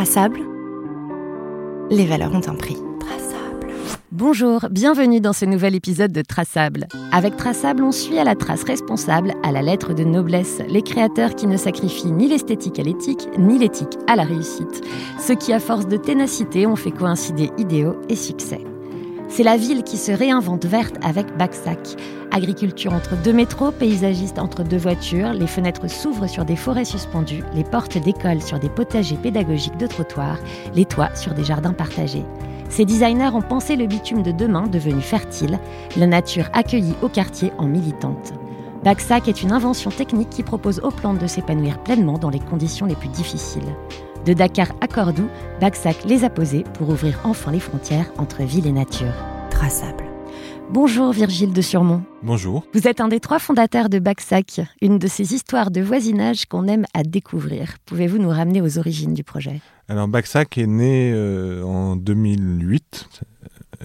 Traçable, les valeurs ont un prix. Traçable. Bonjour, bienvenue dans ce nouvel épisode de Traçable. Avec Traçable, on suit à la trace responsable, à la lettre de noblesse, les créateurs qui ne sacrifient ni l'esthétique à l'éthique, ni l'éthique à la réussite. Ceux qui, à force de ténacité, ont fait coïncider idéaux et succès. C'est la ville qui se réinvente verte avec Baxac. Agriculture entre deux métros, paysagiste entre deux voitures, les fenêtres s'ouvrent sur des forêts suspendues, les portes d'école sur des potagers pédagogiques de trottoirs, les toits sur des jardins partagés. Ces designers ont pensé le bitume de demain devenu fertile, la nature accueillie au quartier en militante. Baxac est une invention technique qui propose aux plantes de s'épanouir pleinement dans les conditions les plus difficiles. De Dakar à Cordoue, Baxac les a posés pour ouvrir enfin les frontières entre ville et nature. Traçable. Bonjour Virgile de Surmont. Bonjour. Vous êtes un des trois fondateurs de Baxac, une de ces histoires de voisinage qu'on aime à découvrir. Pouvez-vous nous ramener aux origines du projet? Alors Baxac est né euh, en 2008.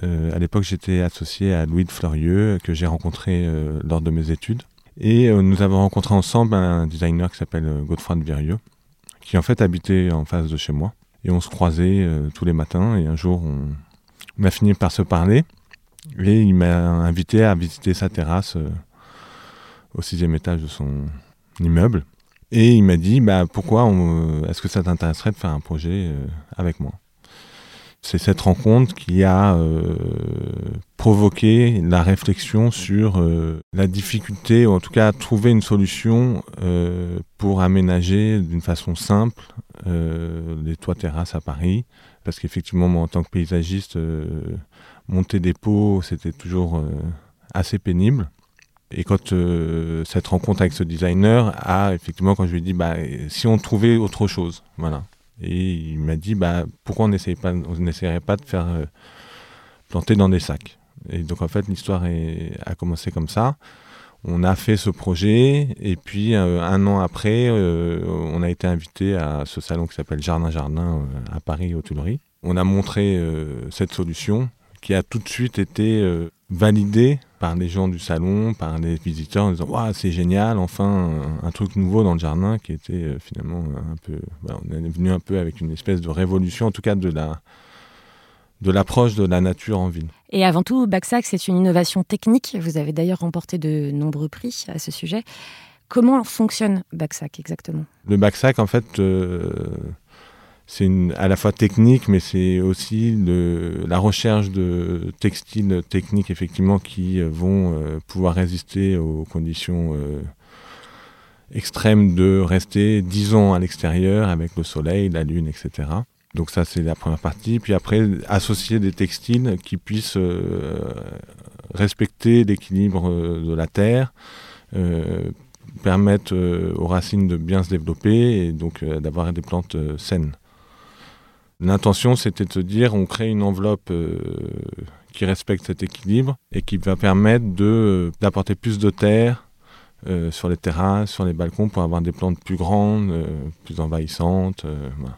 Euh, à l'époque, j'étais associé à Louis de Fleurieux, que j'ai rencontré euh, lors de mes études. Et nous avons rencontré ensemble un designer qui s'appelle Godefroy de Virieux, qui en fait habitait en face de chez moi. Et on se croisait euh, tous les matins. Et un jour, on, a fini par se parler. Et il m'a invité à visiter sa terrasse euh, au sixième étage de son immeuble. Et il m'a dit, bah, pourquoi est-ce que ça t'intéresserait de faire un projet euh, avec moi? C'est cette rencontre qui a euh, provoqué la réflexion sur euh, la difficulté, ou en tout cas trouver une solution euh, pour aménager d'une façon simple les toits terrasses à Paris. Parce qu'effectivement, moi, en tant que paysagiste, monter des pots, c'était toujours assez pénible. Et quand cette rencontre avec ce designer a, effectivement, quand je lui ai dit, bah, si on trouvait autre chose, voilà. Et il m'a dit bah, pourquoi on n'essayerait pas, pas de faire euh, planter dans des sacs? Et donc en fait l'histoire a commencé comme ça. On a fait ce projet et puis euh, un an après, euh, on a été invité à ce salon qui s'appelle Jardin Jardin à Paris aux Tuileries. On a montré cette solution qui a tout de suite été validé par les gens du salon, par les visiteurs, en disant Waouh, c'est génial, enfin un, truc nouveau dans le jardin qui était euh, finalement un peu. on est venu un peu avec une espèce de révolution, en tout cas de la de l'approche de la nature en ville. Et avant tout, Baxac, c'est une innovation technique. Vous avez d'ailleurs remporté de nombreux prix à ce sujet. Comment fonctionne Baxac exactement? Le Baxac, en fait, euh, c'est à la fois technique, mais c'est aussi la recherche de textiles techniques effectivement qui euh, vont euh, pouvoir résister aux conditions euh, extrêmes de rester 10 ans à l'extérieur avec le soleil, la lune, etc. Donc ça c'est la première partie. Puis après associer des textiles qui puissent respecter l'équilibre de la terre, permettre aux racines de bien se développer et donc d'avoir des plantes saines. L'intention, c'était de se dire, on crée une enveloppe euh, qui respecte cet équilibre et qui va permettre de, d'apporter plus de terre euh, sur les terrasses, sur les balcons, pour avoir des plantes plus grandes, euh, plus envahissantes.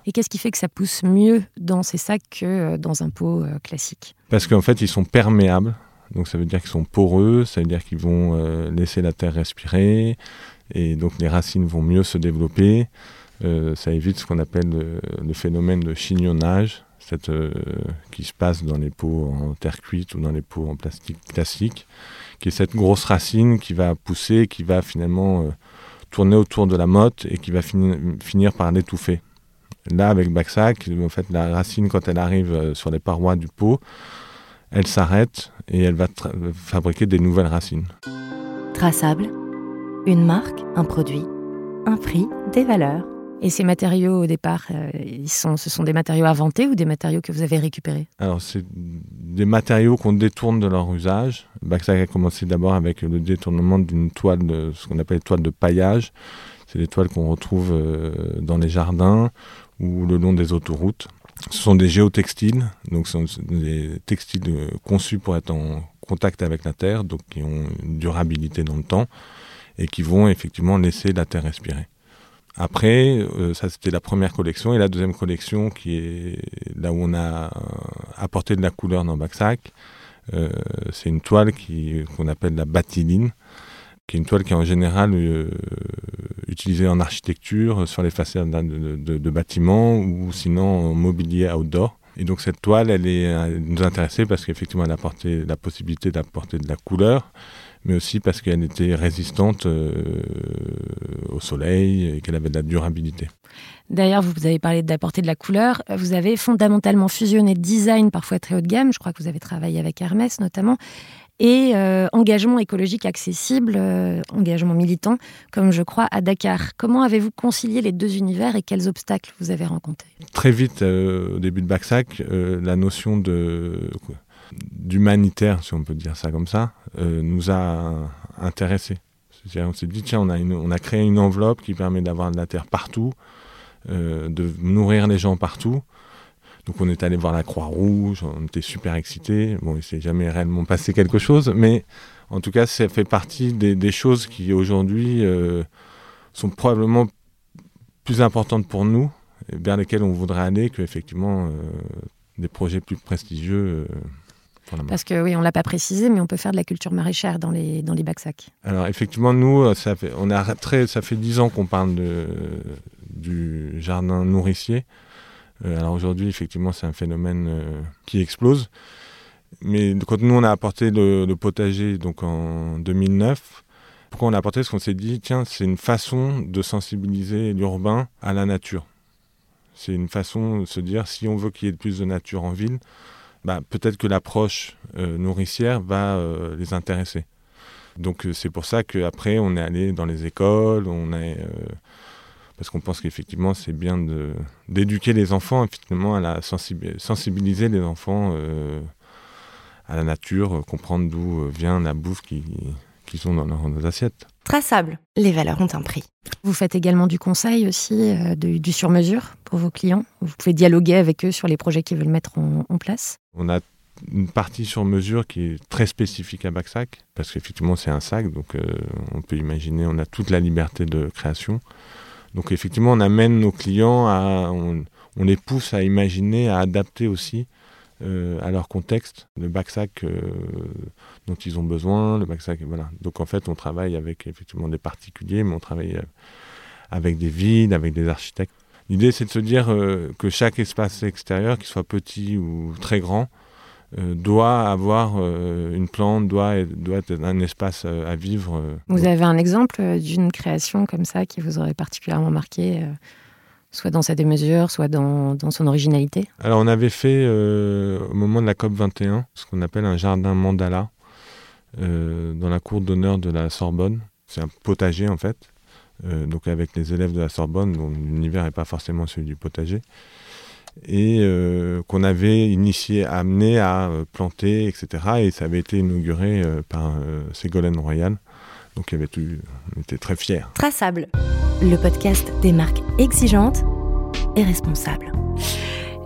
Et qu'est-ce qui fait que ça pousse mieux dans ces sacs que dans un pot classique? Parce qu'en fait, ils sont perméables. Donc ça veut dire qu'ils sont poreux, ça veut dire qu'ils vont laisser la terre respirer, et donc les racines vont mieux se développer. Euh, ça évite ce qu'on appelle le, phénomène de chignonnage, euh, qui se passe dans les pots en terre cuite ou dans les pots en plastique classique, qui est cette grosse racine qui va pousser, qui va finalement euh, tourner autour de la motte et qui va finir par l'étouffer. Là, avec Baxac, en fait, la racine, quand elle arrive sur les parois du pot, elle s'arrête et elle va fabriquer des nouvelles racines. Traçable, une marque, un produit, un prix, des valeurs. Et ces matériaux, au départ, euh, ils sont, ce sont des matériaux inventés ou des matériaux que vous avez récupérés Alors, c'est des matériaux qu'on détourne de leur usage. ça a commencé d'abord avec le détournement d'une toile, ce qu'on appelle toile de paillage. C'est des toiles qu'on retrouve euh, dans les jardins ou le long des autoroutes. Ce sont des géotextiles, donc ce sont des textiles euh, conçus pour être en contact avec la terre, donc qui ont une durabilité dans le temps et qui vont effectivement laisser la terre respirer. Après, euh, ça c'était la première collection. Et la deuxième collection, qui est là où on a euh, apporté de la couleur dans Baxac, euh, c'est une toile qu'on appelle la batiline. qui est une toile qui est en général euh, utilisée en architecture, sur les façades de, bâtiments ou sinon en mobilier outdoor. Et donc cette toile, elle, est, elle nous intéressait parce qu'effectivement, elle apportait la possibilité d'apporter de la couleur, mais aussi parce qu'elle était résistante euh, au soleil et qu'elle avait de la durabilité. D'ailleurs, vous avez parlé d'apporter de la couleur. Vous avez fondamentalement fusionné design parfois très haut de gamme. Je crois que vous avez travaillé avec Hermès notamment et euh, engagement écologique accessible, euh, engagement militant, comme je crois à Dakar. Comment avez-vous concilié les deux univers et quels obstacles vous avez rencontrés? Très vite, au début de Backsack, la notion de d'humanitaire, si on peut dire ça comme ça, euh, nous a intéressés. On s'est dit, tiens, on a, créé une enveloppe qui permet d'avoir de la terre partout, euh, de nourrir les gens partout. Donc on est allé voir la Croix-Rouge, on était super excités. Bon, il s'est jamais réellement passé quelque chose, mais en tout cas, ça fait partie des, choses qui aujourd'hui euh, sont probablement plus importantes pour nous, vers lesquelles on voudrait aller, que effectivement des projets plus prestigieux. Parce que oui, on l'a pas précisé, mais on peut faire de la culture maraîchère dans les, dans les bacs sacs. Alors effectivement, nous, euh, ça fait, on a très, ça fait dix ans qu'on parle de, du jardin nourricier. Euh, alors aujourd'hui, effectivement, c'est un phénomène euh, qui explose. Mais quand nous, on a apporté le, potager donc en 2009, pourquoi on l'a apporté? Parce qu'on s'est dit, tiens, c'est une façon de sensibiliser l'urbain à la nature. C'est une façon de se dire, si on veut qu'il y ait plus de nature en ville, bah, peut-être que l'approche euh, nourricière va les intéresser. Donc c'est pour ça qu'après on est allé dans les écoles, on est parce qu'on pense qu'effectivement c'est bien d'éduquer les enfants, effectivement à la sensibiliser les enfants à la nature, comprendre d'où vient la bouffe qu'ils ont dans leurs assiettes. Traçable, les valeurs ont un prix. Vous faites également du conseil aussi, du sur-mesure pour vos clients. Vous pouvez dialoguer avec eux sur les projets qu'ils veulent mettre en place. On a une partie sur mesure qui est très spécifique à Backsack, parce qu'effectivement c'est un sac, donc euh, on peut imaginer, on a toute la liberté de création. Donc effectivement on amène nos clients à, on, les pousse à imaginer, à adapter aussi euh, à leur contexte le backsack euh, dont ils ont besoin, le backsack, voilà. Donc en fait on travaille avec effectivement des particuliers, mais on travaille avec des villes, avec des architectes. L'idée, c'est de se dire euh, que chaque espace extérieur, qu'il soit petit ou très grand, euh, doit avoir euh, une plante, doit, doit être un espace à vivre. Vous avez un exemple d'une création comme ça qui vous aurait particulièrement marqué soit dans sa démesure, soit dans, dans, son originalité? Alors on avait fait au moment de la COP 21 ce qu'on appelle un jardin mandala dans la cour d'honneur de la Sorbonne. C'est un potager en fait. Euh, donc avec les élèves de la Sorbonne, dont l'univers n'est pas forcément celui du potager, et euh, qu'on avait initié, amené à euh, planter, etc. Et ça avait été inauguré par Ségolène Royal. Donc il y avait tout, on était très fiers. Traçable, le podcast des marques exigeantes et responsables.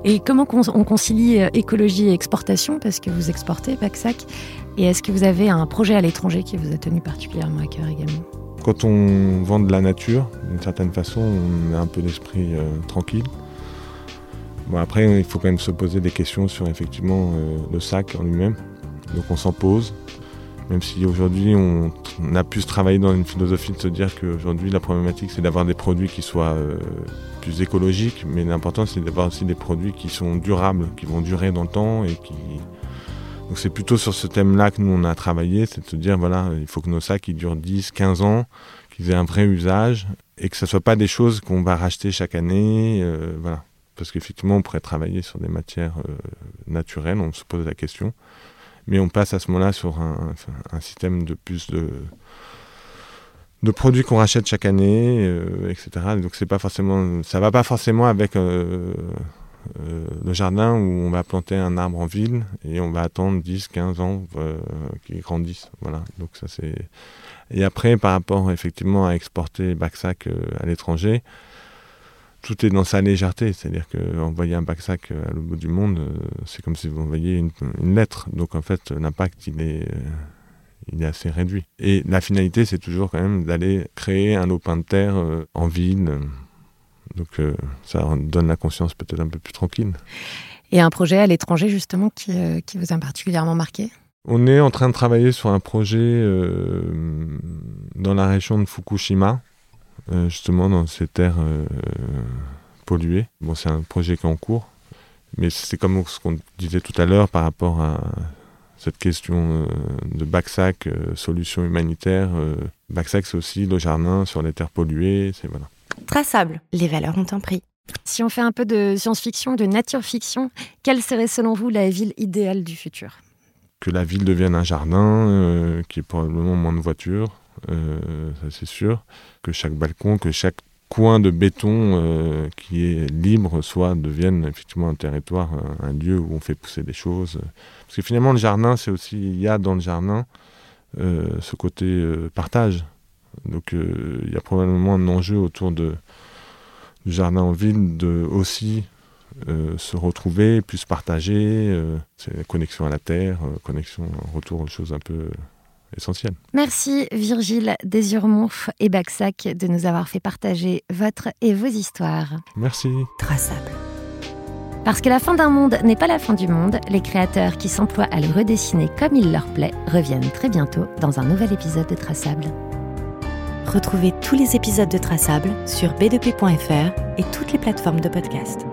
Et comment on concilie écologie et exportation? Parce que vous exportez, Pacsac. Et est-ce que vous avez un projet à l'étranger qui vous a tenu particulièrement à cœur également? Quand on vend de la nature, d'une certaine façon, on a un peu d'esprit euh, tranquille. Bon, après, il faut quand même se poser des questions sur effectivement euh, le sac en lui-même. Donc on s'en pose, même si aujourd'hui on, a pu se travailler dans une philosophie de se dire qu'aujourd'hui la problématique c'est d'avoir des produits qui soient euh, plus écologiques, mais l'important c'est d'avoir aussi des produits qui sont durables, qui vont durer dans le temps et qui, donc c'est plutôt sur ce thème-là que nous on a travaillé, c'est de se dire voilà, il faut que nos sacs ils durent 10, 15 ans, qu'ils aient un vrai usage et que ce ne soit pas des choses qu'on va racheter chaque année, euh, voilà. Parce qu'effectivement on pourrait travailler sur des matières euh, naturelles, on se pose la question, mais on passe à ce moment-là sur un, système de plus de produits qu'on rachète chaque année, euh, etc. Donc c'est pas forcément, ça va pas forcément avec euh, le jardin où on va planter un arbre en ville et on va attendre 10, 15 ans qu'il grandisse. Voilà. Donc ça. Et après, par rapport effectivement à exporter euh, à l'étranger, tout est dans sa légèreté. C'est-à-dire qu'envoyer un Backsack à l'autre bout du monde, c'est comme si vous envoyiez une, une lettre. Donc en fait, l'impact il est il est assez réduit. Et la finalité, c'est toujours quand même d'aller créer un lopin de terre en ville. Donc euh, ça donne la conscience peut-être un peu plus tranquille. Et un projet à l'étranger justement qui, euh, qui, vous a particulièrement marqué? On est en train de travailler sur un projet euh, dans la région de Fukushima, euh, justement dans ces terres euh, polluées. Bon, c'est un projet qui est en cours, mais c'est comme ce qu'on disait tout à l'heure par rapport à cette question de Backsack, solution humanitaire. Backsack, c'est aussi le jardin sur les terres polluées. C'est voilà. Traçable, les valeurs ont un prix. Si on fait un peu de science-fiction, de nature-fiction, quelle serait selon vous la ville idéale du futur? Que la ville devienne un jardin, euh, qui est probablement moins de voitures, euh, ça c'est sûr. Que chaque balcon, que chaque coin de béton euh, qui est libre soit devienne effectivement un territoire, un, lieu où on fait pousser des choses. Parce que finalement le jardin, c'est aussi, il y a dans le jardin ce côté partage. Donc il y a probablement un enjeu autour du jardin en ville de aussi euh, se retrouver, se partager. Euh, c'est la connexion à la terre, euh, connexion, retour aux choses un peu Merci Virgile Desurmont et Baxac de nous avoir fait partager votre et vos histoires. Merci. Traçable. Parce que la fin d'un monde n'est pas la fin du monde, les créateurs qui s'emploient à le redessiner comme il leur plaît reviennent très bientôt dans un nouvel épisode de Traçable. Retrouvez tous les épisodes de Traçable sur b2p.fr et toutes les plateformes de podcast.